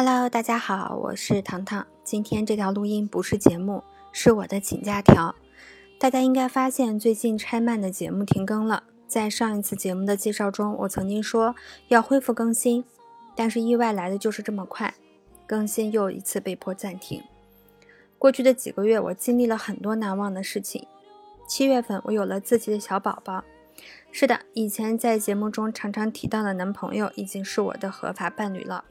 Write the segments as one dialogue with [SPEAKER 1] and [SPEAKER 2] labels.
[SPEAKER 1] Hello，大家好，我是糖糖。今天这条录音不是节目，是我的请假条。大家应该发现最近拆漫的节目停更了。在上一次节目的介绍中，我曾经说要恢复更新，但是意外来的就是这么快，更新又一次被迫暂停。过去的几个月，我经历了很多难忘的事情。七月份，我有了自己的小宝宝。是的，以前在节目中常常提到的男朋友已经是我的合法伴侣了。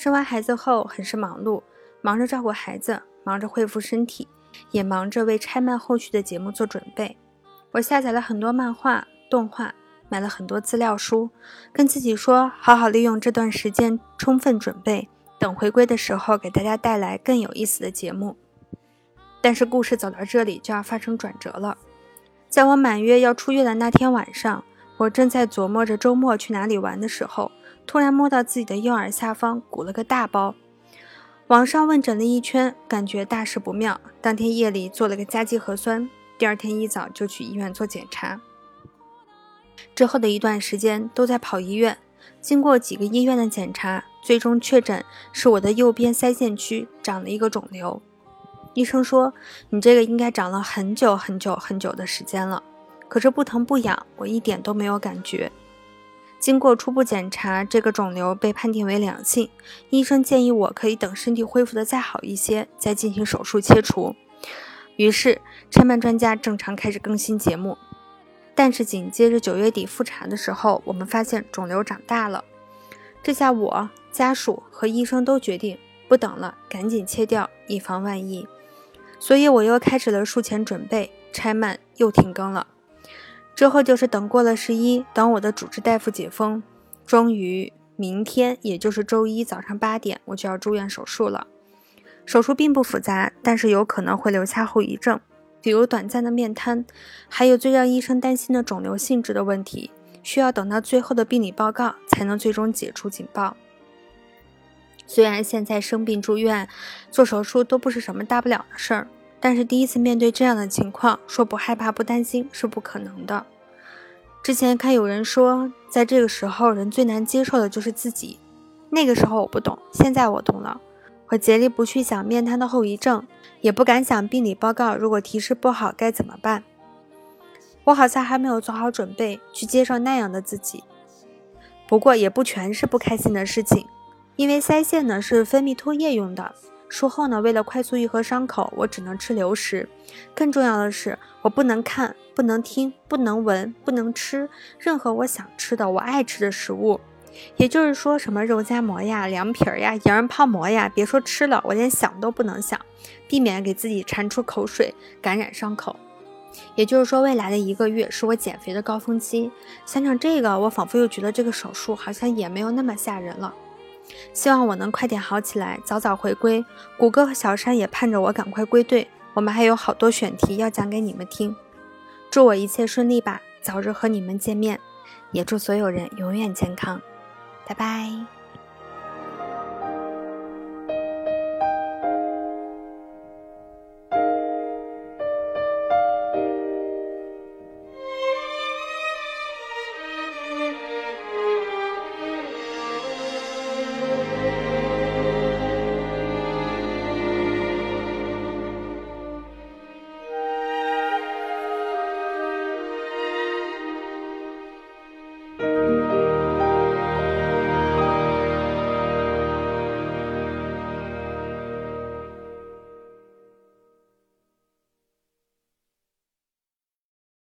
[SPEAKER 1] 生完孩子后，很是忙碌，忙着照顾孩子，忙着恢复身体，也忙着为拆漫后续的节目做准备。我下载了很多漫画、动画，买了很多资料书，跟自己说，好好利用这段时间，充分准备，等回归的时候，给大家带来更有意思的节目。但是故事走到这里，就要发生转折了。在我满月要出月的那天晚上，我正在琢磨着周末去哪里玩的时候，突然摸到自己的右耳下方鼓了个大包。网上问诊了一圈，感觉大事不妙。当天夜里做了个加急核酸，第二天一早就去医院做检查。之后的一段时间都在跑医院，经过几个医院的检查，最终确诊是我的右边腮腺区长了一个肿瘤。医生说：“你这个应该长了很久很久很久的时间了，可是不疼不痒，我一点都没有感觉。”经过初步检查，这个肿瘤被判定为良性。医生建议我可以等身体恢复的再好一些，再进行手术切除。于是，拆漫专家正常开始更新节目。但是紧接着九月底复查的时候，我们发现肿瘤长大了。这下我、家属和医生都决定不等了，赶紧切掉，以防万一。所以我又开始了术前准备，拆漫又停更了。之后就是等过了十一，等我的主治大夫解封，终于明天，也就是周一早上八点，我就要住院手术了。手术并不复杂，但是有可能会留下后遗症，比如短暂的面瘫，还有最让医生担心的肿瘤性质的问题，需要等到最后的病理报告才能最终解除警报。虽然现在生病住院、做手术都不是什么大不了的事儿，但是第一次面对这样的情况，说不害怕、不担心是不可能的。之前看有人说，在这个时候人最难接受的就是自己。那个时候我不懂，现在我懂了。我竭力不去想面瘫的后遗症，也不敢想病理报告如果提示不好该怎么办。我好像还没有做好准备去接受那样的自己。不过也不全是不开心的事情。因为腮腺呢是分泌唾液用的，术后呢为了快速愈合伤口，我只能吃流食。更重要的是，我不能看，不能听，不能闻，不能吃任何我想吃的、我爱吃的食物。也就是说，什么肉夹馍呀、凉皮儿呀、羊肉泡馍呀，别说吃了，我连想都不能想，避免给自己馋出口水，感染伤口。也就是说，未来的一个月是我减肥的高峰期。想想这个，我仿佛又觉得这个手术好像也没有那么吓人了。希望我能快点好起来，早早回归。谷歌和小山也盼着我赶快归队。我们还有好多选题要讲给你们听。祝我一切顺利吧，早日和你们见面。也祝所有人永远健康。拜拜。